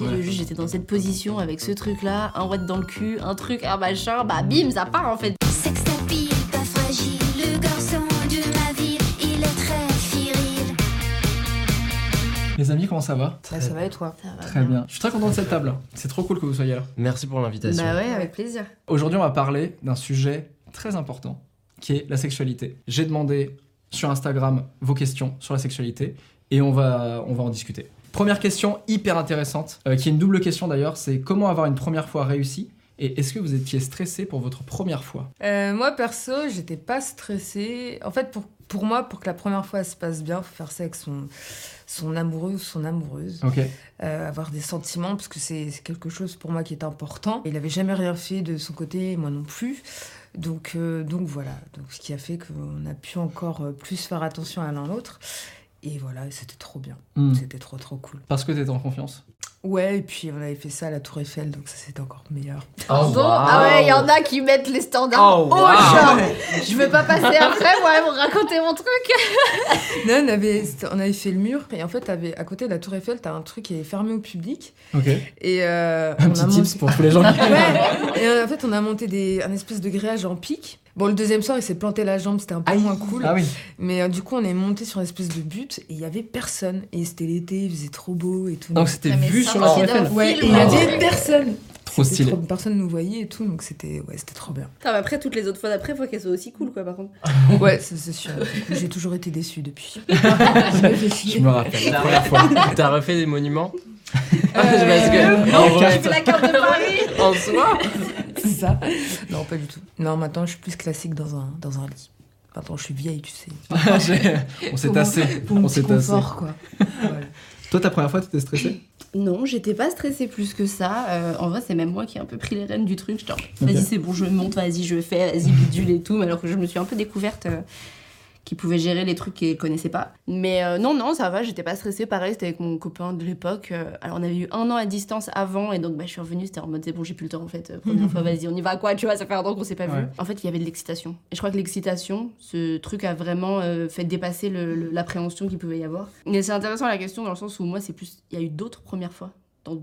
Le juge était dans cette position avec ce truc-là, un ouate dans le cul, un truc, un machin, bah bim, ça part en fait. Sex tapis, pas fragile, le garçon de ma ville, il est très viril. Les amis, comment ça va Bah, ça va et toi Ça va Très bien. Je suis très content de cette table. C'est trop cool que vous soyez là. Merci pour l'invitation. Bah ouais, avec plaisir. Aujourd'hui, on va parler d'un sujet très important qui est la sexualité. J'ai demandé sur Instagram vos questions sur la sexualité et on va, on va en discuter. Première question hyper intéressante, euh, qui est une double question d'ailleurs, c'est comment avoir une première fois réussie et est-ce que vous étiez stressé pour votre première fois? Euh, Moi, perso, j'étais pas stressée. En fait, pour, pour moi, pour que la première fois se passe bien, faut faire ça avec son, son amoureux ou son amoureuse. Ok. Euh, avoir des sentiments, parce que c'est quelque chose pour moi qui est important. Il avait jamais rien fait de son côté, moi non plus. Donc, euh, donc voilà, donc, ce qui a fait qu'on a pu encore plus faire attention à l'un l'autre. Et voilà, c'était trop bien. Hmm. C'était trop trop cool. Parce que t'étais en confiance. Ouais, et puis on avait fait ça à la Tour Eiffel, donc ça c'était encore meilleur. Pardon Ah ouais, il y en a qui mettent les standards Oh, haut, wow. genre. Je veux pas passer après, moi, pour raconter mon truc. Non, on avait, on avait fait le mur, et en fait, t'avais- à côté de la Tour Eiffel, t'as un truc qui est fermé au public. Ok. Et euh, Un on petit a tips monté- pour tous les gens qui... Ouais, et euh, en fait, on a monté des, un espèce de grillage en pic. Bon, le deuxième soir, il s'est planté la jambe, c'était un peu moins cool. Ah oui. Mais euh, du coup, on est monté sur une espèce de butte et il y avait personne. Et c'était l'été, il faisait trop beau et tout. Donc c'était mais vu sur la Tour Eiffel. ouais, et film, il y avait personne. Trop stylé. trop- personne nous voyait et tout, donc c'était ouais, c'était trop bien. Mais après, toutes les autres fois d'après, faut qu'elles soient aussi cool, quoi, par contre. Ouais, c'est sûr. J'ai toujours été déçue depuis. Je me rappelle, la première fois. T'as refait des monuments? Euh, Parce que non, carte. la carte de Paris en soi, C'est ça Non, pas du tout. Non, maintenant, je suis plus classique dans un, dans un lit. Maintenant, je suis vieille, tu sais. On s'est tassé. On s'est tassé. confort, quoi. Voilà. Toi, ta première fois, t'étais stressé Non, j'étais pas stressée plus que ça. Euh, en vrai, c'est même moi qui ai un peu pris les rênes du truc. Vas-y, c'est bon, je monte, vas-y, je fais, vas-y, bidule et tout. Mais alors que je me suis un peu découverte euh, qui pouvait gérer les trucs qu'elle connaissait pas. Mais euh, non, non, ça va, j'étais pas stressée. Pareil, c'était avec mon copain de l'époque. Euh, alors, on avait eu un an à distance avant. Et donc, bah, je suis revenue, c'était en mode, c'est bon, j'ai plus le temps en fait. Euh, Première fois, vas-y, on y va, quoi, tu vois, ça fait un an qu'on s'est pas Ouais. vu. En fait, il y avait de l'excitation. Et je crois que l'excitation, ce truc a vraiment euh, fait dépasser l'appréhension qu'il pouvait y avoir. Mais c'est intéressant la question dans le sens où moi, c'est plus. Il y a eu d'autres premières fois. Dans,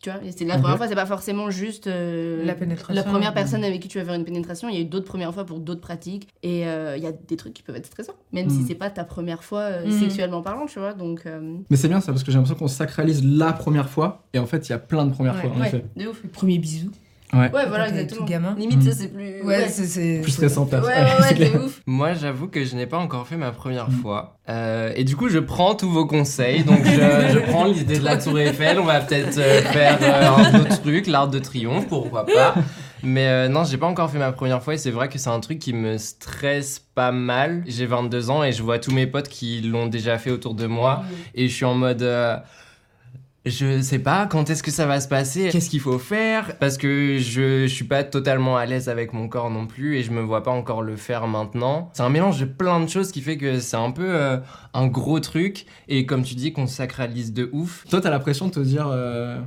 tu vois, c'est la première fois, c'est pas forcément juste euh, La pénétration. la première personne avec qui tu vas faire une pénétration. Il y a eu d'autres premières fois pour d'autres pratiques. Et euh, il y a des trucs qui peuvent être stressants, même Mm. si c'est pas ta première fois euh, Mm. sexuellement parlant, tu vois. Donc, euh, Mais c'est bien ça, parce que j'ai l'impression qu'on sacralise la première fois, et en fait, il y a plein de premières Ouais. fois, en ouais, effet. de ouf. Le premier bisou. Ouais. Ouais, voilà, exactement. tout gamin. Limite, Mm. ça, c'est plus. Ouais, c'est- c'est. Plus stressant, Ouais, ouais, Ouais, ouais, ouf. moi j'avoue que je n'ai pas encore fait ma première Mm. fois. Euh, et du coup, je prends tous vos conseils. Donc, je, je prends l'idée de la Tour Eiffel. On va peut-être euh, faire euh, un autre truc, l'Arc de Triomphe, pourquoi pas. Mais euh, non, j'ai pas encore fait ma première fois et c'est vrai que c'est un truc qui me stresse pas mal. J'ai 22 ans et je vois tous mes potes qui l'ont déjà fait autour de moi et je suis en mode. Je sais pas quand est-ce que ça va se passer, qu'est-ce qu'il faut faire, parce que je, je suis pas totalement à l'aise avec mon corps non plus et je me vois pas encore le faire maintenant. C'est un mélange de plein de choses qui fait que c'est un peu euh, un gros truc et comme tu dis qu'on sacralise de ouf. Toi, t'as la pression de te dire. euh,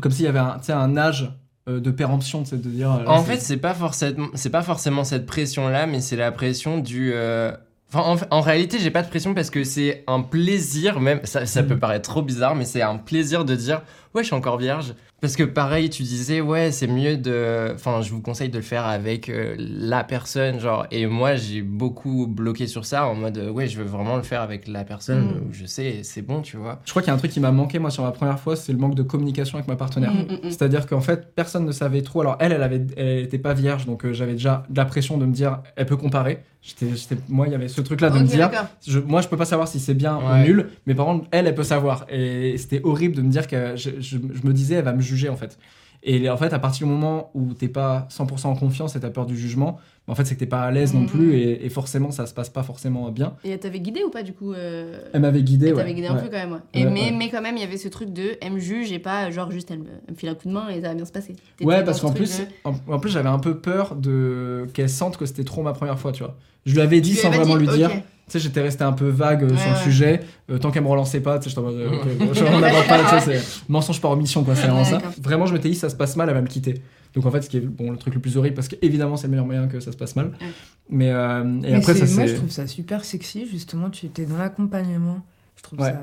Comme s'il y avait un, un âge euh, de péremption, tu sais, de dire. euh, là, En c'est- fait, c'est pas forcément, c'est pas forcément cette pression-là, mais c'est la pression du. euh, Enfin, en, réalité, j'ai pas de pression parce que c'est un plaisir, même ça, ça peut paraître trop bizarre, mais c'est un plaisir de dire ouais, je suis encore vierge. Parce que pareil, tu disais ouais, c'est mieux de. Enfin, je vous conseille de le faire avec euh, la personne, genre. Et moi, j'ai beaucoup bloqué sur ça en mode euh, ouais, je veux vraiment le faire avec la personne Mm. où je sais, c'est bon, tu vois. Je crois qu'il y a un truc qui m'a manqué, moi, sur ma première fois, c'est le manque de communication avec ma partenaire. Mm, mm. C'est-à-dire qu'en fait, personne ne savait trop. Alors, elle, elle avait, elle était pas vierge, donc euh, j'avais déjà de la pression de me dire, elle peut comparer. J'étais, j'étais- moi, il y avait ce truc-là de me dire, je- moi, je peux pas savoir si c'est bien ou nul, mais par contre, elle, elle peut savoir. Et c'était horrible de me dire que je, je- je me disais, elle va me juger, en fait. Et en fait, à partir du moment où t'es pas 100% en confiance et t'as peur du jugement, bah, en fait, c'est que t'es pas à l'aise non Mhm. plus et, et forcément, ça se passe pas forcément bien. Et elle t'avait guidé ou pas du coup euh, Elle m'avait guidé, Elle ouais. t'avait guidé un Ouais. peu quand même, ouais. Et mais, mais quand même, il y avait ce truc de elle me juge et pas genre juste elle me, elle me file un coup de main et ça va bien se passer. Ouais, parce ce qu'en plus, de- en, en plus, j'avais un peu peur de qu'elle sente que c'était trop ma première fois, tu vois. Je lui avais dit Tu sans vraiment dit, lui dire. Tu sais, j'étais resté un peu vague euh, Ouais, sur le ouais. sujet. Euh, tant qu'elle me relançait pas, tu sais, j'étais en mode, euh, ok, bon, je on n'aborde pas, c'est mensonge par omission, quoi, c'est vraiment Ouais, ça. Vraiment, je m'étais dit, ça se passe mal, elle va me quitter. Donc en fait, ce qui est bon, le truc le plus horrible, parce qu'évidemment, c'est le meilleur moyen que ça se passe mal. Ouais. Mais, euh, et Mais après, ça c'est- moi, je trouve ça super sexy, justement. Tu étais dans l'accompagnement. Je trouve Ouais. ça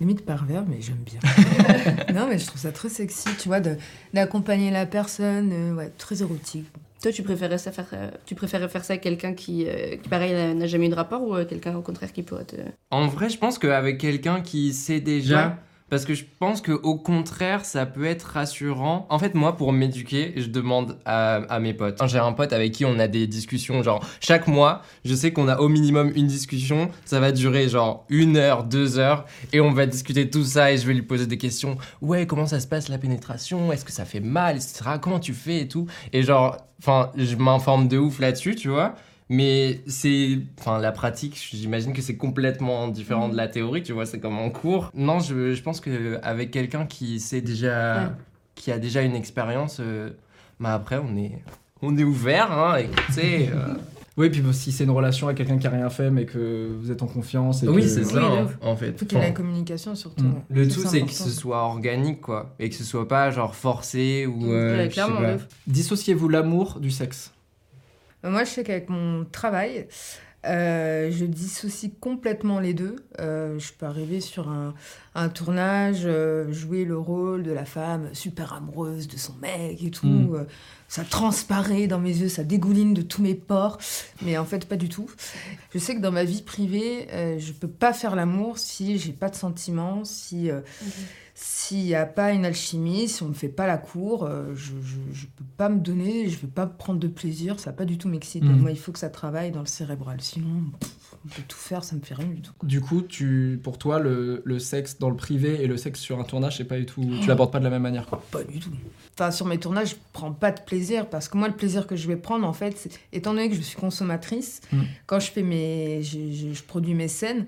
limite pervers, mais j'aime bien. non, mais je trouve ça très sexy, tu vois, de- d'accompagner la personne. euh, ouais, très érotique. Toi, tu préférais, ça faire, euh, tu préférais faire ça à quelqu'un qui, euh, qui, pareil, n'a- n'a jamais eu de rapport ou euh, quelqu'un au contraire qui pourrait te. En vrai, je pense qu'avec quelqu'un qui sait déjà. Parce que je pense que au contraire, ça peut être rassurant. En fait, moi, pour m'éduquer, je demande à, à mes potes. J'ai un pote avec qui on a des discussions, genre chaque mois, je sais qu'on a au minimum une discussion. Ça va durer genre une heure, deux heures, et on va discuter tout ça. Et je vais lui poser des questions. Ouais, comment ça se passe la pénétration? Est-ce que ça fait mal, etc. Comment tu fais et tout? Et genre, enfin, je m'informe de ouf là-dessus, tu vois. Mais c'est. Enfin, la pratique, j'imagine que c'est complètement différent de la théorie, tu vois, c'est comme en cours. Non, je, je pense qu'avec quelqu'un qui sait déjà. Ouais. qui a déjà une expérience, euh, bah après, on est. On est ouvert, hein, écoutez. euh. Oui, puis si c'est une relation avec quelqu'un qui a rien fait, mais que vous êtes en confiance. Et Oui, que- c'est ça, Oui, hein, en fait. Il faut qu'il y ait la communication, surtout. Mm. le tout, c'est que ce soit organique, quoi. Et que ce soit pas, genre, forcé ou. euh, Ouais. Dissociez-vous l'amour du sexe. Euh, Moi, je sais qu'avec mon travail, euh, je dissocie complètement les deux. Euh, je peux arriver sur un, un tournage, euh, jouer le rôle de la femme super amoureuse de son mec et tout. Mm. Ça transparaît dans mes yeux, ça dégouline de tous mes pores, mais en fait, pas du tout. Je sais que dans ma vie privée, euh, je peux pas faire l'amour si j'ai pas de sentiments, si. euh, S'il n'y a pas une alchimie, si on ne me fait pas la cour, euh, je ne peux pas me donner, je ne vais pas prendre de plaisir, ça va pas du tout m'exciter. Mhm. Moi, il faut que ça travaille dans le cérébral. Sinon, pff, on peut tout faire, ça me fait rien du tout. quoi. Du coup, tu, pour toi, le, le sexe dans le privé et le sexe sur un tournage, c'est pas du tout. Oh. Tu l'abordes pas de la même manière, quoi. Pas du tout. Enfin, sur mes tournages, je prends pas de plaisir parce que moi, le plaisir que je vais prendre, en fait, étant donné que je suis consommatrice, Mhm. quand je fais mes, je, je- je produis mes scènes,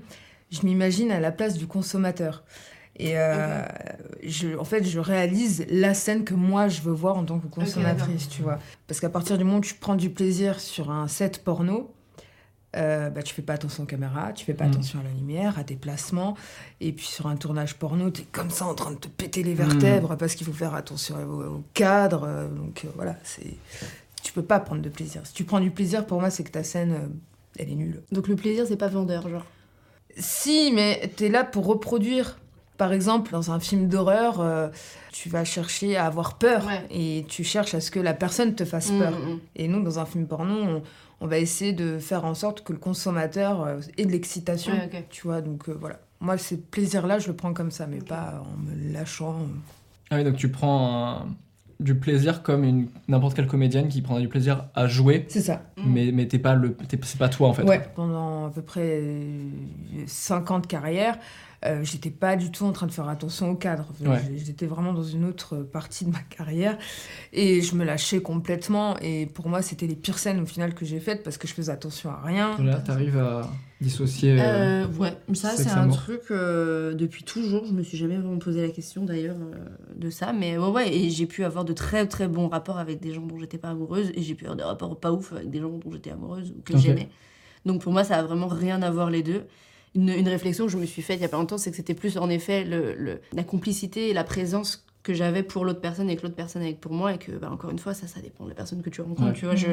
je m'imagine à la place du consommateur. Et euh, je, en fait, je réalise la scène que moi je veux voir en tant que consommatrice, tu vois. Parce qu'à partir du moment où tu prends du plaisir sur un set porno, euh, bah, tu fais pas attention aux caméras, tu fais pas Mm. attention à la lumière, à tes placements. Et puis sur un tournage porno, tu es comme ça en train de te péter les vertèbres parce qu'il faut faire attention au, au cadre. euh, Donc euh, voilà, c'est tu peux pas prendre de plaisir. Si tu prends du plaisir, pour moi, c'est que ta scène, euh, elle est nulle. Donc le plaisir, c'est pas vendeur, genre. Si, mais tu es là pour reproduire. Par exemple, dans un film d'horreur, euh, tu vas chercher à avoir peur Ouais. et tu cherches à ce que la personne te fasse Mm, peur. mm, mm. Et nous, dans un film porno, on, on va essayer de faire en sorte que le consommateur euh, ait de l'excitation. Ouais. Tu vois, donc euh, voilà. Moi, ce plaisir-là, je le prends comme ça, mais pas en me lâchant. Ah oui, donc tu prends un- du plaisir comme n'importe quelle comédienne qui prendrait du plaisir à jouer, C'est ça. Mais, mais t'es pas le, c'est pas toi en fait. Ouais, pendant à peu près euh, 5 ans de carrière, euh, j'étais pas du tout en train de faire attention au cadre. Ouais. J'étais vraiment dans une autre partie de ma carrière et je me lâchais complètement. Et pour moi, c'était les pires scènes au final que j'ai faites parce que je faisais attention à rien. Là, t'arrives à dissocier. euh, Euh, ouais, ça c'est un truc euh, depuis toujours. Je me suis jamais vraiment posé la question d'ailleurs euh, de ça, mais ouais, ouais, et j'ai pu avoir de très très bons rapports avec des gens dont j'étais pas amoureuse, et j'ai pu avoir des rapports pas ouf avec des gens dont j'étais amoureuse ou que j'aimais. Donc pour moi, ça a vraiment rien à voir les deux. Une, réflexion que je me suis faite il y a pas longtemps, c'est que c'était plus en effet le, le- la complicité et la présence que j'avais pour l'autre personne et que l'autre personne avec pour moi et que bah, encore une fois ça ça dépend de la personne que tu rencontres Ouais. tu vois je,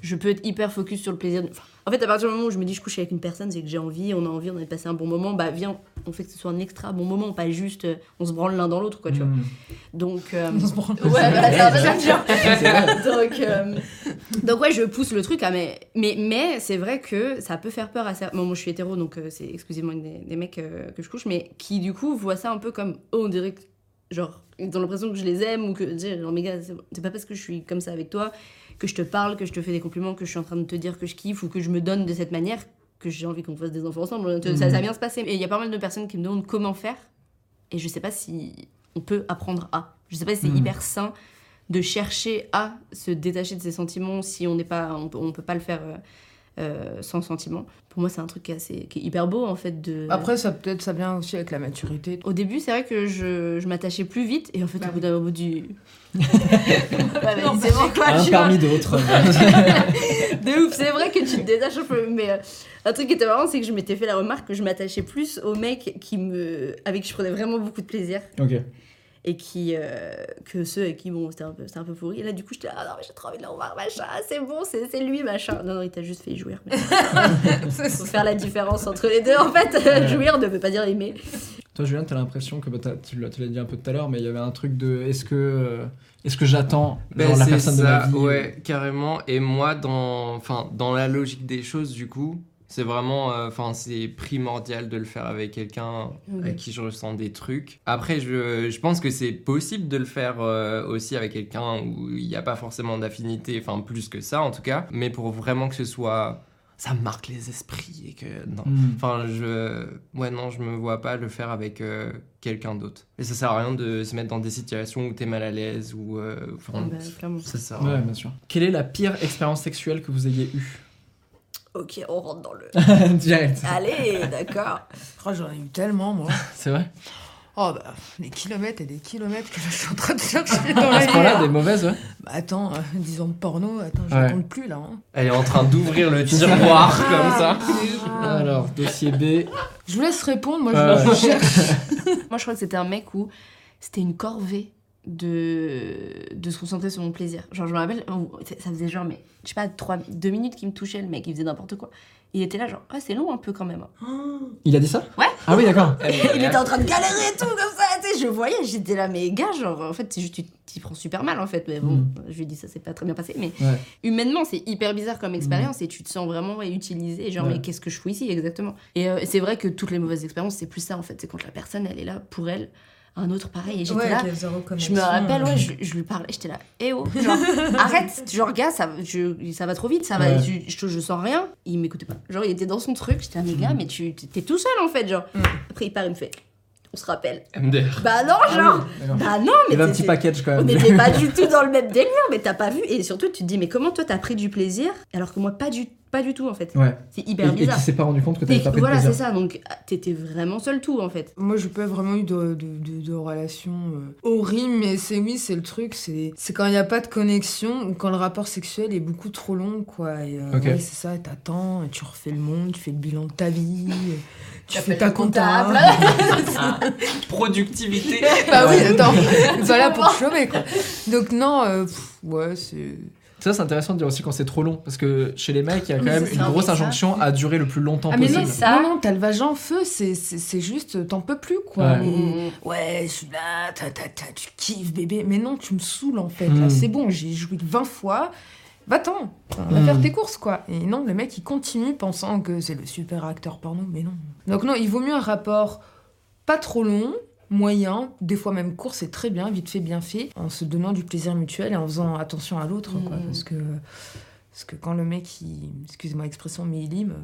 je peux être hyper focus sur le plaisir de- enfin, en fait à partir du moment où je me dis je couche avec une personne c'est que j'ai envie on a envie on a passé un bon moment bah viens on fait que ce soit un extra bon moment pas juste euh, on se branle l'un dans l'autre quoi tu vois hmm. donc euh, On se branle. ouais voilà, donc euh, donc ouais je pousse le truc à mais mais mais c'est vrai que ça peut faire peur à certains bon, moi je suis hétéro donc euh, c'est exclusivement des, des mecs euh, que je couche mais qui du coup voient ça un peu comme oh on dirait que genre ils ont l'impression que je les aime ou que mais gars c'est pas parce que je suis comme ça avec toi que je te parle que je te fais des compliments que je suis en train de te dire que je kiffe ou que je me donne de cette manière que j'ai envie qu'on fasse des enfants ensemble. Ça, ça va bien se passer. Et il y a pas mal de personnes qui me demandent comment faire. Et je sais pas si on peut apprendre à. Je sais pas si c'est Mm. hyper sain de chercher à se détacher de ses sentiments si on n'est pas, on, peut- on peut pas le faire euh, euh, sans sentiment. Pour moi, c'est un truc qui est, assez, qui est hyper beau en fait. De... Après, ça peut-être ça vient aussi avec la maturité. Au début, c'est vrai que je, je m'attachais plus vite et en fait, Bah au bout d'un bout du. ouais, Non, mais c'est bon quoi, Un parmi d'autres. De ouf, c'est vrai que tu te détaches un peu. Mais euh, un truc qui était marrant, c'est que je m'étais fait la remarque que je m'attachais plus aux mecs qui me... avec qui je prenais vraiment beaucoup de plaisir ok. Et qui euh, que ceux avec qui bon c'était un peu c'était un peu pourri. Et là du coup j'étais là, ah non mais j'ai trop envie de le revoir machin. C'est bon c'est c'est lui machin. Non non il t'a juste fait jouir. Mais faut faire la différence entre les deux en fait jouir ne veut pas dire aimer. Toi, Julien, t'as l'impression que bah, t'as- tu l'as tu l'as dit un peu tout à l'heure, mais il y avait un truc de est-ce que euh, est-ce que j'attends Ben, genre, la personne de ma vie Ouais, carrément. Et moi, dans, enfin, dans la logique des choses, du coup, c'est vraiment, euh, enfin, c'est primordial de le faire avec quelqu'un avec qui je ressens des trucs. Après, je, je pense que c'est possible de le faire euh, aussi avec quelqu'un où il n'y a pas forcément d'affinité, enfin, plus que ça en tout cas. Mais pour vraiment que ce soit, ça marque les esprits et que non. Hmm. Enfin, je. Ouais, non, je me vois pas le faire avec euh, quelqu'un d'autre. Et ça sert à rien de se mettre dans des situations où t'es mal à l'aise ou. euh, Enfin, Bah, clairement. ça sert à Ouais, bien sûr. Quelle est la pire expérience sexuelle que vous ayez eue? Ok on rentre dans le Direct. allez d'accord Oh, J'en ai eu tellement, moi. C'est vrai Oh, bah, des kilomètres et des kilomètres que je suis en train de chercher dans À la ce point-là, des mauvaises, ouais. Bah, attends, euh, 10 ans de porno, attends, je Ouais. compte plus là. Hein. Elle est en train d'ouvrir le tiroir comme ça. Alors, dossier B. Je vous laisse répondre, moi Ouais, je ouais. cherche. moi je crois que c'était un mec où c'était une corvée de, de se concentrer sur mon plaisir. Genre, je me rappelle, ça faisait genre, mais je sais pas, 3, 2 minutes qu'il me touchait, le mec, il faisait n'importe quoi. Il était là, genre, ah, c'est long un peu quand même. Il a dit ça? Ouais. Ah oui, d'accord. il était en train de galérer et tout, comme ça, tu sais, je voyais, j'étais là, mais gars, genre, en fait, c'est juste, tu t'y prends super mal, en fait. Mais bon, Mm. je lui dit, ça s'est pas très bien passé, mais Ouais. humainement, c'est hyper bizarre comme expérience et tu te sens vraiment ouais, utilisé. Genre, Ouais. mais qu'est-ce que je fous ici exactement? Et euh, c'est vrai que toutes les mauvaises expériences, c'est plus ça, en fait. C'est quand la personne, elle est là pour elle, un autre pareil. Et j'étais Ouais, là. Je me rappelle, ouais, je, je lui parlais, j'étais là, eh oh, genre, arrête, genre, gars, ça, je- ça va trop vite, ça va, Ouais. je, je sens rien. Il m'écoutait pas. Genre, il était dans son truc, j'étais là, mais gars, mais tu t'es tout seul en fait, genre. Mm. Après, il part, il me fait, on se rappelle. MDR. Bah non, Ah genre, oui, bah non, Il y mais avait un petit package quand on même. n'était pas du tout dans le même délire, mais t'as pas vu. Et surtout, tu te dis, mais comment toi t'as pris du plaisir alors que moi, pas du, pas du tout en fait. Ouais. C'est Et, hyper et bizarre. qui s'est pas rendu compte que Et t'avais pas voilà, c'est ça. Donc, t'étais vraiment seul tout en fait. Moi, j'ai pas vraiment eu de, de, de, de relation euh, horrible, mais c'est oui, c'est le truc, c'est c'est quand il n'y a pas de connexion ou quand le rapport sexuel est beaucoup trop long, quoi. Et, euh, ouais, c'est ça, t'attends, et tu refais le monde, tu fais le bilan de ta vie, et tu fais ta le comptable. comptable. Productivité. bah oui, attends, c'est pas là pour te chômer, quoi. Donc, non, euh, pff, ouais, c'est. Ça, c'est intéressant de dire aussi quand c'est trop long. Parce que chez les mecs, il y a quand Mais même une ça, grosse mais ça- injonction à durer le plus longtemps Ah mais possible. non, ça. non, non, t'as le vagin en feu, c'est- juste, t'en peux plus, quoi. Ouais. Et- ouais, je suis là, ta, ta, tu kiffes, bébé. Mais non, tu me saoules, en fait. Mm. Là, c'est bon, j'ai joué 20 fois. Va-t'en, va Mm. faire tes courses, quoi. Et non, le mec, il continue pensant que c'est le super acteur porno, mais non. Donc non, il vaut mieux un rapport pas trop long, moyen, des fois même court, c'est très bien, vite fait, bien fait, en se donnant du plaisir mutuel et en faisant attention à l'autre, quoi. Mm. Parce que, parce que quand le mec, il, excusez-moi l'expression, mais il lime...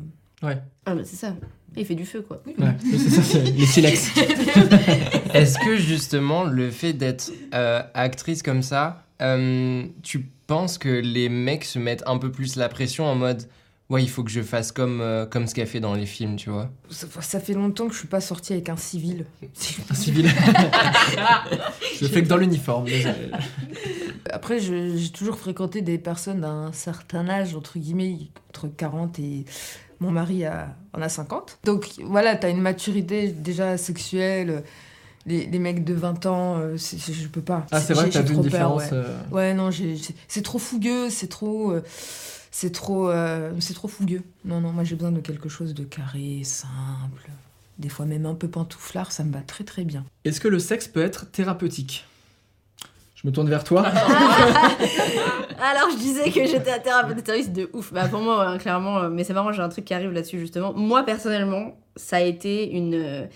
Ah, bah c'est ça. Il fait du feu quoi. Ouais, c'est ça, c'est les silex. Est-ce que justement le fait d'être euh, actrice comme ça, euh, tu penses que les mecs se mettent un peu plus la pression en mode ouais il faut que je fasse comme, euh, comme ce qu'elle fait dans les films, tu vois Ça, ça fait longtemps que je suis pas sortie avec un civil. Un civil. je fais que dans l'uniforme. désolé. Après, j'ai toujours fréquenté des personnes d'un certain âge, entre guillemets, entre 40 et mon mari a, en a 50. Donc voilà, t'as une maturité déjà sexuelle. Les, les mecs de 20 ans, euh, je peux pas. Ah, c'est vrai que t'as vu une peur, différence. ouais. euh, Ouais, non, c'est trop fougueux, c'est trop. euh, c'est trop. euh, c'est trop fougueux. Non, non, moi j'ai besoin de quelque chose de carré, simple. Des fois même un peu pantouflard, ça me va très très bien. Est-ce que le sexe peut être thérapeutique? Je me tourne vers toi. Alors je disais que j'étais un thérapeute de ouf. Bah pour moi, ouais, clairement, euh, mais c'est marrant, j'ai un truc qui arrive là-dessus justement. Moi personnellement, ça a été une, euh,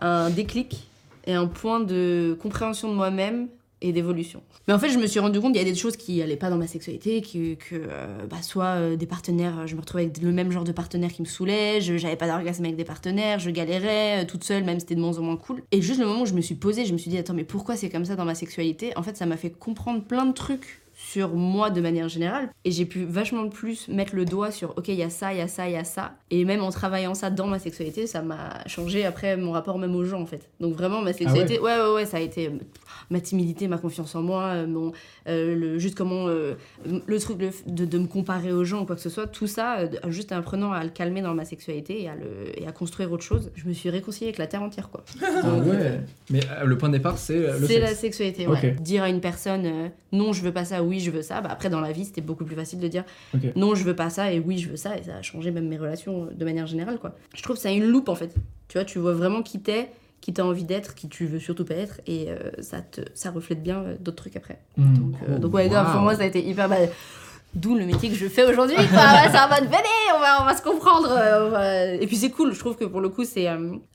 un déclic et un point de compréhension de moi-même et d'évolution. Mais en fait, je me suis rendu compte qu'il y a des choses qui allaient pas dans ma sexualité, que, que euh, bah, soit euh, des partenaires, je me retrouvais avec le même genre de partenaire qui me saoulait, j'avais pas d'orgasme avec des partenaires, je galérais euh, toute seule, même si c'était de moins en moins cool. Et juste le moment où je me suis posée, je me suis dit, attends, mais pourquoi c'est comme ça dans ma sexualité? En fait, ça m'a fait comprendre plein de trucs sur moi de manière générale et j'ai pu vachement plus mettre le doigt sur ok il y a ça il y a ça il y a ça et même en travaillant ça dans ma sexualité ça m'a changé après mon rapport même aux gens en fait donc vraiment ma sexualité ouais. ouais ouais ça a été euh, ma timidité ma confiance en moi euh, mon euh, le juste comment euh, le truc le de, de me comparer aux gens ou quoi que ce soit tout ça euh, juste en apprenant à le calmer dans ma sexualité et à le et à construire autre chose je me suis réconciliée avec la terre entière quoi Ah ouais. Mais euh, le point de départ, c'est le c'est la sexualité, ouais. Ok. Dire à une personne euh, non, je veux pas ça, oui, je veux ça. Bah, après, dans la vie, c'était beaucoup plus facile de dire non, je veux pas ça et oui, je veux ça. Et ça a changé même mes relations de manière générale, quoi. Je trouve que ça a une loupe, en fait. Tu vois, tu vois vraiment qui t'es, qui t'as envie d'être, qui tu veux surtout pas être. Et euh, ça, te, ça reflète bien euh, d'autres trucs après. Hmm. Donc, euh, donc ouais, Wow. grave, pour moi, ça a été hyper. Bah, D'où le métier que je fais aujourd'hui. ça va te on va, on va se comprendre. euh, va- Et puis c'est cool, je trouve que pour le coup, c'est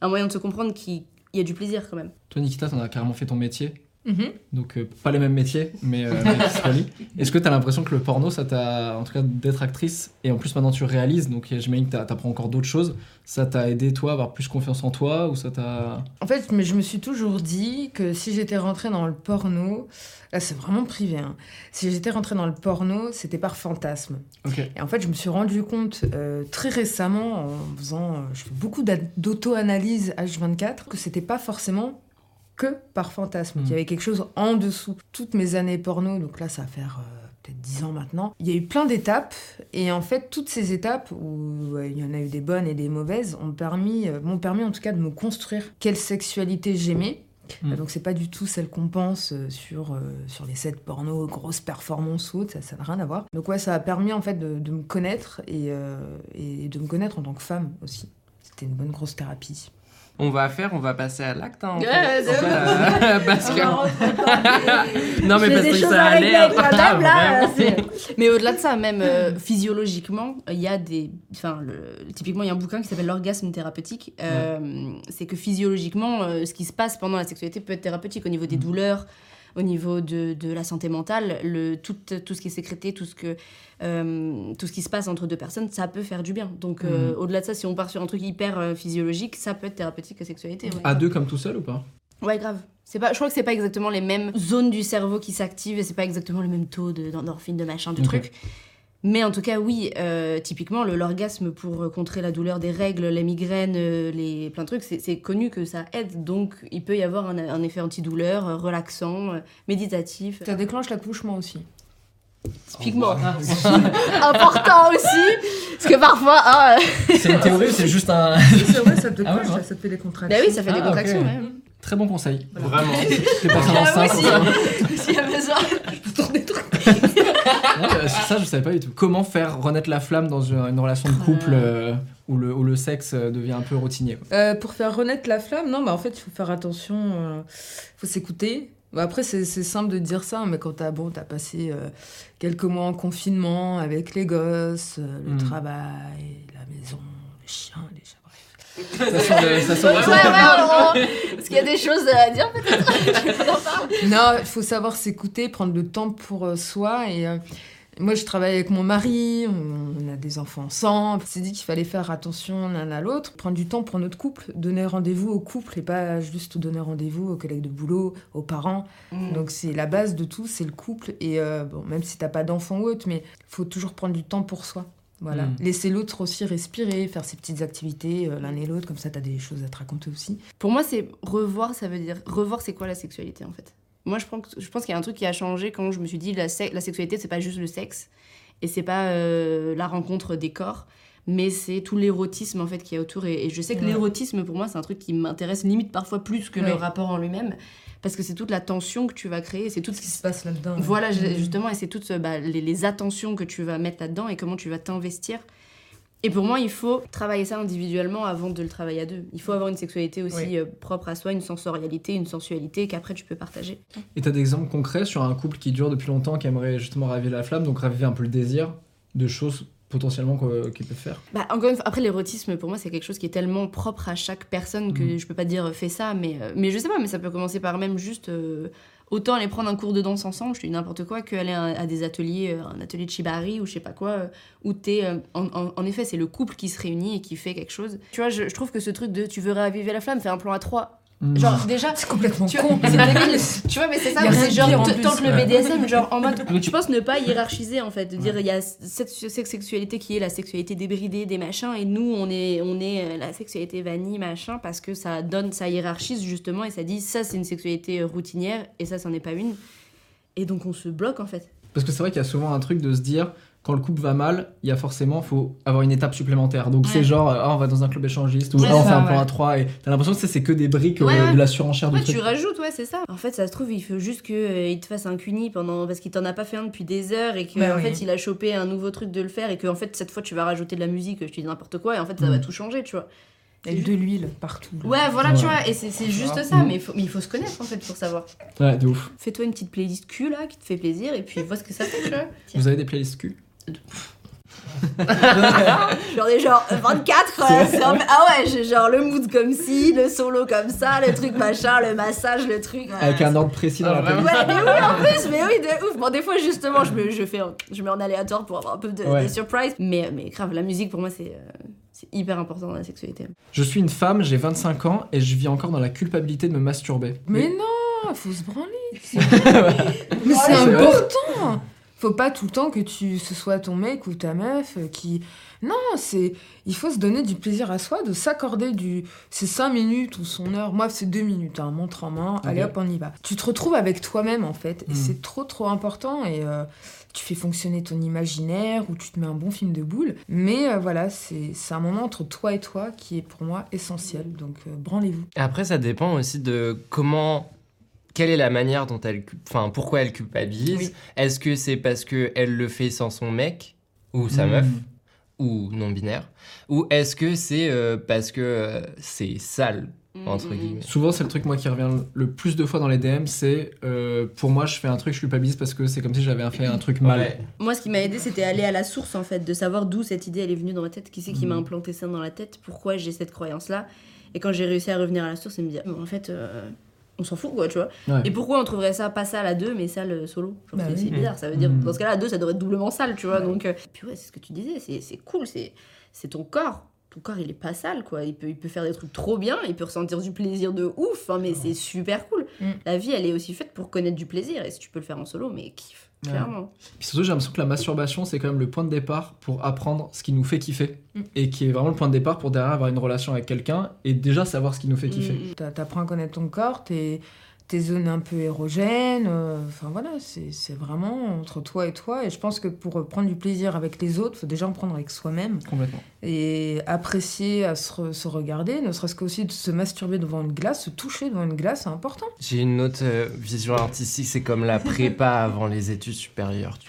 un moyen de se comprendre qui il y a du plaisir quand même. Toi, Nikita, t'en as carrément fait ton métier? Mhm. Donc, euh, pas les mêmes métiers, mais, euh, mais. Est-ce que t'as l'impression que le porno, ça t'a, en tout cas, d'être actrice, et en plus maintenant tu réalises, donc j'imagine que t'a- t'apprends encore d'autres choses, ça t'a aidé toi à avoir plus confiance en toi, ou ça t'a. En fait, mais je me suis toujours dit que si j'étais rentrée dans le porno, là c'est vraiment privé, hein. si j'étais rentrée dans le porno, c'était par fantasme. Et en fait, je me suis rendu compte euh, très récemment, en faisant, euh, je fais beaucoup d'a- d'auto-analyse H24, que c'était pas forcément que par fantasme, Mm. qu'il y avait quelque chose en dessous. Toutes mes années porno, donc là ça va faire euh, peut-être 10 ans maintenant, il y a eu plein d'étapes, et en fait toutes ces étapes, où euh, il y en a eu des bonnes et des mauvaises, ont permis, euh, m'ont permis en tout cas de me construire quelle sexualité j'aimais. Mm. Euh, Donc c'est pas du tout celle qu'on pense sur, sur les sets porno, grosses performances ou ça n'a rien à voir. Donc ouais, ça a permis en fait de, de me connaître et, et de me connaître en tant que femme aussi. C'était une bonne grosse thérapie. On va faire, on va passer à l'acte. Hein, Euh, parce que. non, mais parce que ça a régler l'air. Mais au-delà de ça, même euh, physiologiquement, il y a des. Enfin, le- typiquement, il y a un bouquin qui s'appelle L'orgasme thérapeutique. Euh, C'est que physiologiquement, euh, ce qui se passe pendant la sexualité peut être thérapeutique au niveau des douleurs, au niveau de, de la santé mentale, le, tout, tout ce qui est sécrété, tout ce, que, euh, tout ce qui se passe entre deux personnes, ça peut faire du bien. Donc, euh, au-delà de ça, si on part sur un truc hyper euh, physiologique, ça peut être thérapeutique que sexualité. ouais. À deux comme tout seul ou pas? Ouais, grave. C'est pas, je crois que c'est pas exactement les mêmes zones du cerveau qui s'activent et c'est pas exactement le même taux de- d'endorphine, de machin, de Ok. trucs. Mais en tout cas, oui, euh, typiquement, le- l'orgasme pour contrer la douleur des règles, les migraines, euh, les, plein de trucs, c'est c'est connu que ça aide. Donc, il peut y avoir un, un effet antidouleur, euh, relaxant, euh, méditatif. Ça déclenche l'accouchement aussi. Typiquement. Important aussi. Parce que parfois, ah, C'est une théorie ou c'est juste un. C'est vrai, ça te Ah ouais, déclenche, ouais. ça te fait des contractions. bah oui, ça fait des Ah, contractions, ok. ouais. Très bon conseil. Vraiment. T'es pas Ah, moi enceinte. aussi. enfin. S'il y a besoin, je peux tourner des trucs. Non, mais ça, je savais pas du tout. Comment faire renaître la flamme dans une, une relation de couple euh, où, le, où le sexe euh, devient un peu routinier. Euh, pour faire renaître la flamme, non, bah en fait, il faut faire attention, euh, faut s'écouter. Bah, après, c'est simple de dire ça, mais quand t'as bon, as passé euh, quelques mois en confinement avec les gosses, euh, le Mm. travail, la maison, les chiens, les chats, bref. Ça s'ouvre- ça s'ouvre- Ouais, ouais, Parce qu'il y a des choses à dire peut-être. Non, il faut savoir s'écouter, prendre le temps pour euh, soi. Et euh, moi, je travaille avec mon mari, on, a des enfants ensemble. On s'est dit qu'il fallait faire attention l'un à l'autre, prendre du temps pour notre couple, donner rendez-vous au couple et pas juste donner rendez-vous aux collègues de boulot, aux parents. Donc c'est la base de tout, c'est le couple. Et euh, bon, même si t'as pas d'enfant ou autre, mais faut toujours prendre du temps pour soi. Voilà. Mm. Laisser l'autre aussi respirer, faire ses petites activités euh, l'un et l'autre, comme ça t'as des choses à te raconter aussi. Pour moi, c'est revoir, ça veut dire revoir c'est quoi la sexualité en fait. Moi, je pense, je pense qu'il y a un truc qui a changé quand je me suis dit la, se- la sexualité, c'est pas juste le sexe et c'est pas euh, la rencontre des corps, mais c'est tout l'érotisme en fait qui est autour. Et, et je sais que Ouais. l'érotisme, pour moi, c'est un truc qui m'intéresse limite parfois plus que le rapport en lui-même, parce que c'est toute la tension que tu vas créer, c'est tout ce qui se se passe là-dedans. Voilà, Mm. j'ai- justement, et c'est toutes euh, bah, les, les attentions que tu vas mettre là-dedans et comment tu vas t'investir. Et pour moi, il faut travailler ça individuellement avant de le travailler à deux. Il faut avoir une sexualité aussi Oui. euh, propre à soi, une sensorialité, une sensualité qu'après tu peux partager. Et t'as des exemples concrets sur un couple qui dure depuis longtemps, qui aimerait justement raviver la flamme, donc raviver un peu le désir de choses potentiellement qu'ils peuvent faire Bah, encore une fois, après l'érotisme, pour moi, c'est quelque chose qui est tellement propre à chaque personne que Mhm. je peux pas dire euh, fais ça, mais, euh, mais je sais pas, mais ça peut commencer par même juste euh, autant aller prendre un cours de danse ensemble, je te dis n'importe quoi, qu'aller à, à des ateliers, un atelier de shibari ou je sais pas quoi, où t'es. en, en- en effet, c'est le couple qui se réunit et qui fait quelque chose. Tu vois, je, je trouve que ce truc de tu veux raviver la flamme, fais un plan à trois. Mm. Genre, déjà. C'est complètement Tu vois, con. c'est. Tu vois, mais c'est ça, c'est genre, tant que le. BDSM, genre en mode, je pense ne pas hiérarchiser en fait, de dire il y a cette, cette sexualité qui est la sexualité débridée, des machins, et nous on est, on est euh, la sexualité vanille, machin, parce que ça donne, ça hiérarchise justement, et ça dit ça c'est une sexualité euh, routinière, et ça c'en est pas une. Et donc on se bloque en fait. Parce que c'est vrai qu'il y a souvent un truc de se dire, quand le couple va mal, il y a forcément, faut avoir une étape supplémentaire. Donc Ouais. c'est genre, ah, on va dans un club échangiste, ou Ouais, ah, on ça, fait un plan à trois, et t'as l'impression que c'est- c'est que des briques Ouais, euh, ouais. de la surenchère de Ouais, tu rajoutes, ouais, c'est ça. En fait, ça se trouve, il faut juste qu'il te fasse un cuni pendant. Parce qu'il t'en a pas fait un depuis des heures et qu'en Bah en oui. fait, il a chopé un nouveau truc de le faire et que en fait, cette fois, tu vas rajouter de la musique, je te dis n'importe quoi, et en fait, ça va Mm. tout changer, tu vois. Avec de l'huile partout. Ouais, voilà, tu vois, et c'est c'est juste Ah. ça, mais il faut, mais il faut se connaître en fait pour savoir. Ouais, de ouf. Fais-toi une petite playlist cul là qui te fait plaisir et puis vois ce que ça fait, tu vois. Vous avez des playlists cul? J'en ai genre 24, quoi. c'est un peu- Ah ouais, j'ai genre le mood comme ci, le solo comme ça, le truc machin, le massage, le truc. Avec un ordre précis dans Ah, la playlist. Ouais, mais oui, en plus, mais oui, de ouf. Bon, des fois, justement, je, me, je, fais, je mets en aléatoire pour avoir un peu de, Ouais. de surprise. Mais, mais grave, la musique, pour moi, c'est euh, c'est hyper important dans la sexualité. Je suis une femme, j'ai 25 ans, et je vis encore dans la culpabilité de me masturber. Mais non, faut se branler. Mais c'est important. Faut pas tout le temps que tu ce soit ton mec ou ta meuf euh, qui non, c'est il faut se donner du plaisir à soi, de s'accorder du c'est 5 minutes ou son heure. Moi, c'est 2 minutes, un montre en main. Allez hop, on y va. Tu te retrouves avec toi-même en fait, et Mm. c'est trop trop important et euh, tu fais fonctionner ton imaginaire ou tu te mets un bon film de boule. Mais euh, voilà, c'est c'est un moment entre toi et toi qui est pour moi essentiel. Donc euh, branlez-vous. Après, ça dépend aussi de comment. Quelle est la manière dont elle. Enfin, pourquoi elle culpabilise? Oui. Est-ce que c'est parce qu'elle le fait sans son mec Ou sa Mm. meuf Ou non-binaire? Ou est-ce que c'est euh, parce que euh, c'est sale Entre Mm, mm, mm. guillemets? Souvent, c'est le truc moi qui revient le plus de fois dans les DM, c'est euh, pour moi, je fais un truc, je culpabilise parce que c'est comme si j'avais fait un truc mal. Ouais. Moi, ce qui m'a aidé, c'était aller à la source, en fait, de savoir d'où cette idée elle est venue dans ma tête, qui c'est qui m'a Mhm. implanté ça dans la tête, pourquoi j'ai cette croyance-là? Et quand j'ai réussi à revenir à la source et me dire, en fait, euh, on s'en fout, quoi, tu vois. Ouais. Et pourquoi on trouverait ça pas sale à deux, mais sale solo? Bah c'est- oui. Bizarre, ça veut dire, Mhm. dans ce cas-là, à deux, ça devrait être doublement sale, tu vois. Donc, euh, puis ouais, c'est ce que tu disais, c'est c'est cool, c'est c'est ton corps. Ton corps, il est pas sale, quoi. Il peut, il peut faire des trucs trop bien, il peut ressentir du plaisir de ouf, hein, mais c'est super cool. Mm. La vie, elle est aussi faite pour connaître du plaisir, et si tu peux le faire en solo, mais kiffe, Ouais. clairement. Puis surtout, j'ai l'impression que la masturbation, c'est quand même le point de départ pour apprendre ce qui nous fait kiffer. Mm. Et qui est vraiment le point de départ pour derrière avoir une relation avec quelqu'un et déjà savoir ce qui nous fait kiffer. Mm. T'a- T'apprends à connaître ton corps, tes, tes zones un peu érogènes. euh, Enfin voilà, c'est c'est vraiment entre toi et toi. Et je pense que pour euh, prendre du plaisir avec les autres, faut déjà en prendre avec soi-même. Complètement. Et apprécier à se, re- se regarder, ne serait-ce qu'aussi de se masturber devant une glace, se toucher devant une glace, c'est important. J'ai une autre euh, vision artistique, c'est comme la prépa avant les études supérieures.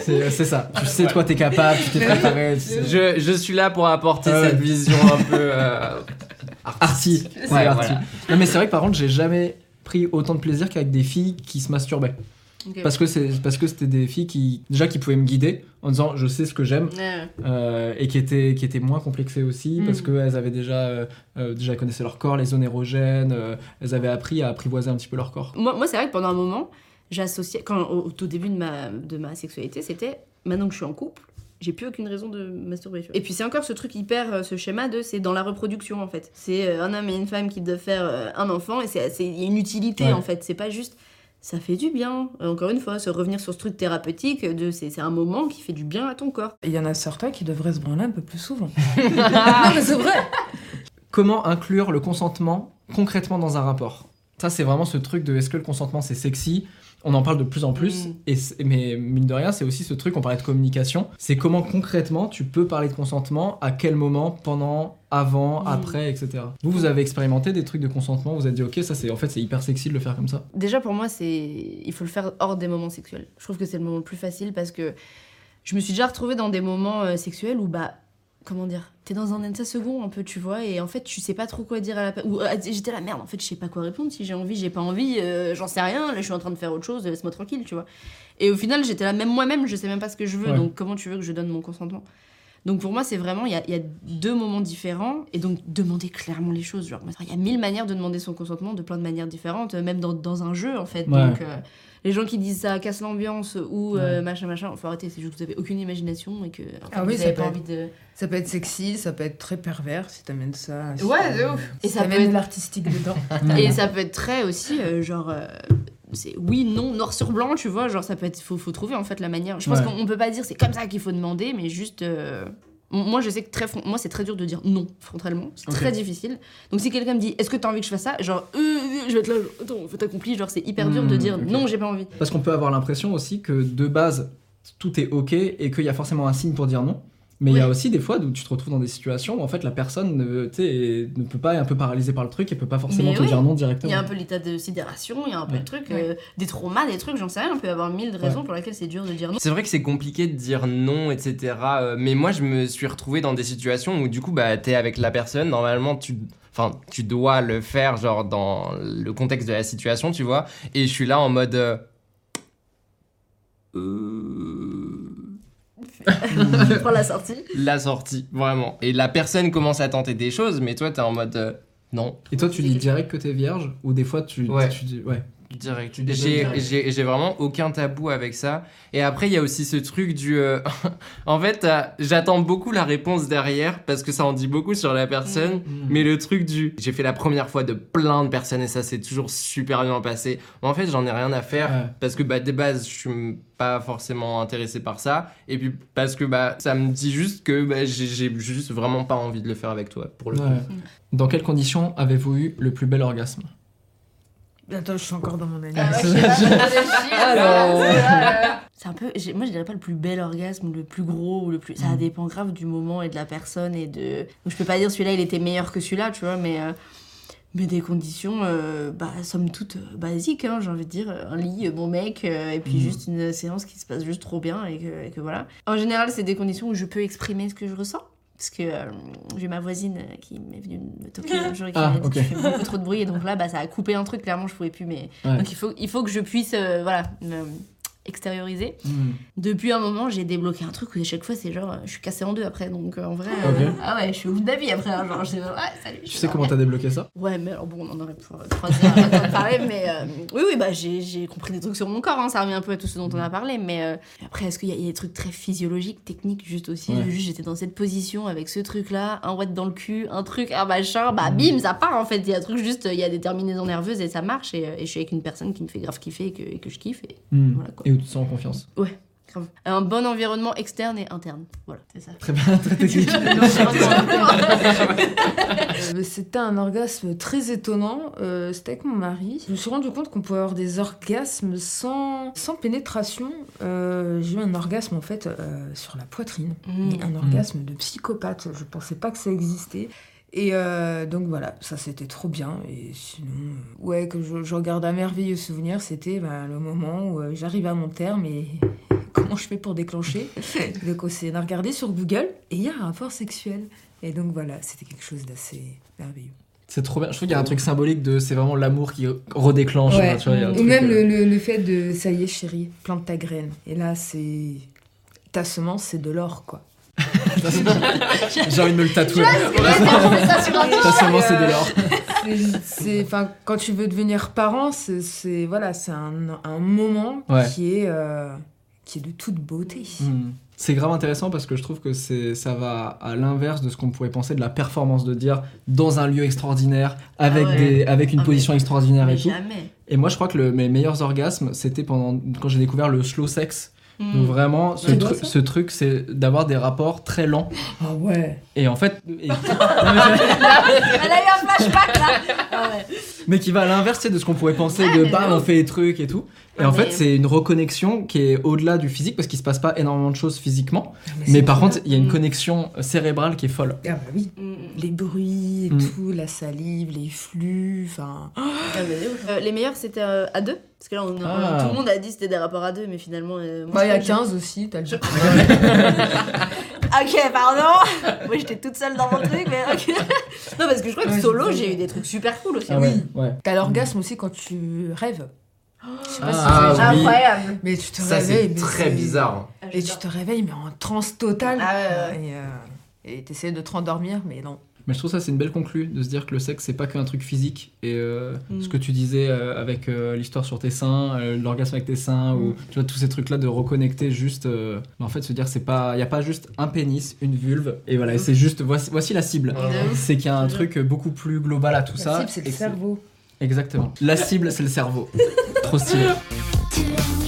C'est ça. Tu sais, toi, t'es capable, tu t'es préparé. tu sais. Je, je suis là pour apporter Ah cette vision un peu euh, Arty. Ouais, Ouais, voilà. arty. Non, mais c'est vrai que par contre, j'ai jamais pris autant de plaisir qu'avec des filles qui se masturbaient. Parce que c'est parce que c'était des filles qui déjà qui pouvaient me guider en disant je sais ce que j'aime Ouais. euh, et qui étaient qui étaient moins complexées aussi Mm. parce qu'elles avaient déjà euh, euh, déjà connaissaient leur corps, les zones érogènes, euh, elles avaient appris à apprivoiser un petit peu leur corps. Moi, moi c'est vrai que pendant un moment, j'associais, quand, au, au tout début de ma, de ma sexualité, c'était maintenant que je suis en couple, j'ai plus aucune raison de masturber. tu vois. Et puis c'est encore ce truc hyper, euh, ce schéma de c'est dans la reproduction en fait. C'est euh, un homme et une femme qui doivent faire euh, un enfant et c'est c'est- il y a une utilité Ouais. en fait. C'est pas juste. Ça fait du bien. Encore une fois, se revenir sur ce truc thérapeutique, de c'est c'est un moment qui fait du bien à ton corps. Et il y en a certains qui devraient se branler un peu plus souvent. non mais c'est vrai Comment inclure le consentement concrètement dans un rapport? Ça, c'est vraiment ce truc de est-ce que le consentement c'est sexy? On en parle de plus en plus, Mm. et mais mine de rien, c'est aussi ce truc, on parlait de communication, c'est comment concrètement tu peux parler de consentement, à quel moment, pendant, avant, Mm. après, etc. Vous, vous avez expérimenté des trucs de consentement, vous êtes dit, ok, ça c'est en fait c'est hyper sexy de le faire comme ça. Déjà, pour moi, c'est il faut le faire hors des moments sexuels. Je trouve que c'est le moment le plus facile parce que je me suis déjà retrouvée dans des moments euh, sexuels où, bah, comment dire, t'es dans un état second un peu, tu vois, et en fait, tu sais pas trop quoi dire à la personne. Ou euh, j'étais la merde, en fait, je sais pas quoi répondre. Si j'ai envie, j'ai pas envie, euh, j'en sais rien, là, je suis en train de faire autre chose, laisse-moi tranquille, tu vois. Et au final, j'étais là, même moi-même, je sais même pas ce que je veux, Ouais. donc comment tu veux que je donne mon consentement? Donc pour moi, c'est vraiment, il y a, il y a deux moments différents, et donc demander clairement les choses. Genre, il y a mille manières de demander son consentement, de plein de manières différentes, même dans, dans un jeu, en fait. Ouais. Donc euh, les gens qui disent ça casse l'ambiance, ou euh, machin, machin, faut arrêter, c'est juste que vous avez aucune imagination, et que en fait, Ah oui, vous ça avez peut pas être- envie de... Ça peut être sexy, ça peut être très pervers si t'amènes ça. si Ouais, de ouf. Et Si ça peut être- de l'artistique dedans. Et ça peut être très aussi, euh, genre, euh, c'est oui, non, noir sur blanc, tu vois, genre ça peut être, faut, faut trouver en fait la manière. Je pense Ouais. qu'on on peut pas dire c'est comme ça qu'il faut demander, mais juste, moi je sais que très, moi c'est très dur de dire non frontalement, c'est très difficile. Donc si quelqu'un me dit, est-ce que t'as envie que je fasse ça, genre, euh, euh, je vais être là, genre, attends, faut accompli, genre c'est hyper dur de Hmm, dire non, j'ai pas envie. Parce qu'on peut avoir l'impression aussi que de base, tout est ok et qu'il y a forcément un signe pour dire non. Mais il y a aussi des fois où tu te retrouves dans des situations où en fait la personne ne, peut pas, est un peu paralysée par le truc et peut pas forcément Mais te oui. dire non Il directement. y a un peu l'état de sidération, il y a un peu Ouais. de trucs, euh, des traumas, des trucs, j'en sais rien, il peut y avoir mille raisons pour lesquelles c'est dur de dire non. C'est vrai que c'est compliqué de dire non, etc. euh, Mais moi, je me suis retrouvé dans des situations où, du coup, bah, t'es avec la personne. Normalement, tu, enfin, tu dois le faire, genre, dans le contexte de la situation, tu vois. Et je suis là en mode. euh, Je prends la sortie. La sortie, vraiment. Et la personne commence à tenter des choses, mais toi, t'es en mode. euh, non. Et toi, tu dis direct que t'es vierge ou des fois tu, Ouais. tu dis ouais. Direct. J'ai direct. j'ai- j'ai vraiment aucun tabou avec ça. Et après, il y a aussi ce truc du. euh, en fait, j'attends beaucoup la réponse derrière parce que ça en dit beaucoup sur la personne. Mais le truc du. J'ai fait la première fois de plein de personnes et ça s'est toujours super bien passé. En fait, j'en ai rien à faire Ouais. parce que bah, des bases, je suis pas forcément intéressé par ça. Et puis parce que bah, ça me dit juste que bah, j'ai juste vraiment pas envie de le faire avec toi pour le coup. Ouais. Dans quelles conditions avez-vous eu le plus bel orgasme? Attends, je suis encore dans mon année. Ah Alors. C'est un peu, moi je dirais pas le plus bel orgasme, le plus gros ou le plus. Ça dépend grave du moment et de la personne et de. Donc je peux pas dire celui-là il était meilleur que celui-là, tu vois, mais. euh, Mais des conditions, euh, bah, somme toute euh, basiques, hein, j'ai envie de dire. Un lit, bon mec, euh, et puis Mhm. juste une séance qui se passe juste trop bien et que, et que voilà. En général, c'est des conditions où je peux exprimer ce que je ressens. Parce que euh, j'ai ma voisine euh, qui m'est venue me toquer un jour et qui Ah, m'a dit tu fais beaucoup trop de bruit et donc là bah, ça a coupé un truc clairement je pouvais plus mais Ouais. donc il faut, il faut que je puisse euh, voilà me extérioriser Hmm. depuis un moment, j'ai débloqué un truc où à chaque fois, c'est genre, je suis cassée en deux après. Donc euh, en vrai, euh, ah ouais, je suis la vie après. hein, genre, je sais, ouais, salut. Tu sais comment t'as débloqué ça? Ouais, mais alors bon, on en aurait pour trois heures à parler. Mais euh, oui, oui, bah j'ai compris des trucs sur mon corps. hein, ça revient un peu à tout ce dont on a parlé. Mais après, est-ce qu'il y, a- il y a des trucs très physiologiques, techniques, juste aussi Ouais. Juste, j'étais dans cette position avec ce truc-là, un wet dans le cul, un truc, un machin, bah bim, ça part en fait. Il y a un truc juste, il y a des terminaisons nerveuses et ça marche. Et, et je suis avec une personne qui me fait grave kiffer et que, et que je kiffe. Et Hmm. voilà quoi. Et tu te sens en confiance Grave. Un bon environnement externe et interne. Voilà, c'est ça. Très bien, très technique. Euh, C'était un orgasme très étonnant. Euh, C'était avec mon mari. Je me suis rendu compte qu'on pouvait avoir des orgasmes sans, sans pénétration. Euh, J'ai eu un orgasme en fait euh, sur la poitrine. Mmh. Un orgasme de psychopathe. Je pensais pas que ça existait. Et euh, donc voilà, ça c'était trop bien. Et sinon, euh, ouais, que je, je regarde un merveilleux souvenir, c'était bah, le moment où euh, j'arrive à mon terme et comment je fais pour déclencher. donc on s'est regardé sur Google et il y a un rapport sexuel. Et donc voilà, c'était quelque chose d'assez merveilleux. C'est trop bien. Je trouve qu'il y a un truc symbolique de c'est vraiment l'amour qui redéclenche. Ouais. tu vois, un Ou truc, même le, le- le fait de ça y est chérie, plante ta graine. Et là c'est ta semence c'est de l'or quoi. J'ai envie de me le tatouer. ça Ta semence, c'est de l'or. C'est- enfin quand tu veux devenir parent, c'est- voilà, c'est un, un moment Ouais. qui est euh, qui est de toute beauté. Hmm. C'est grave intéressant parce que je trouve que c'est ça va à l'inverse de ce qu'on pourrait penser de la performance de dire dans un lieu extraordinaire avec Ah ouais. des avec une Ah, mais- position extraordinaire Mais et tout. jamais. Et moi je crois que le- mes meilleurs orgasmes c'était pendant quand j'ai découvert le slow sex. Mm. Donc vraiment ce, C'est quoi, tru- ça ce truc c'est d'avoir des rapports très lents Ah ouais. et en fait et- Elle a eu un flashback là. Ah ouais. mais qui va à l'inverse de ce qu'on pourrait penser Ouais, de mais bam de on fait des trucs et tout. Et Ah, en fait mais- c'est une reconnexion qui est au-delà du physique parce qu'il se passe pas énormément de choses physiquement. Mais c'est par contre il y a une Mm. connexion cérébrale qui est folle. Ah bah oui. Mm. Les bruits, et Mm. tout, la salive, les flux, enfin. Ah, mais. Euh, les meilleurs c'était euh, à deux? Parce que là on, on- Ah. tout le monde a dit c'était des rapports à deux, mais finalement. euh, moi, Bah, il y a je- 15 aussi, t'as le Ok, pardon. Moi j'étais toute seule dans mon truc, mais ok. non, parce que je crois que Ouais, solo j'ai eu des trucs super cool aussi. Ah ouais. T'as l'orgasme aussi quand tu rêves. Je sais pas Ah, si c'est- oui. Incroyable. Mais tu te Ça, réveilles. c'est très bizarre. Euh, Et tu te réveilles, mais en transe totale. Ah ouais, ouais. Et, euh, et t'essaies de te rendormir, mais non. Mais je trouve ça c'est une belle conclue de se dire que le sexe c'est pas qu'un truc physique et euh, Mm. ce que tu disais euh, avec euh, l'histoire sur tes seins, euh, l'orgasme avec tes seins ou tu vois tous ces trucs là de reconnecter juste euh, mais en fait se dire c'est pas il y a pas juste un pénis, une vulve et voilà et c'est juste voici, voici la cible. Ouf. C'est qu'il y a un truc beaucoup plus global à tout La ça. cible, c'est le cerveau. Exactement. La cible c'est le cerveau. Trop stylé.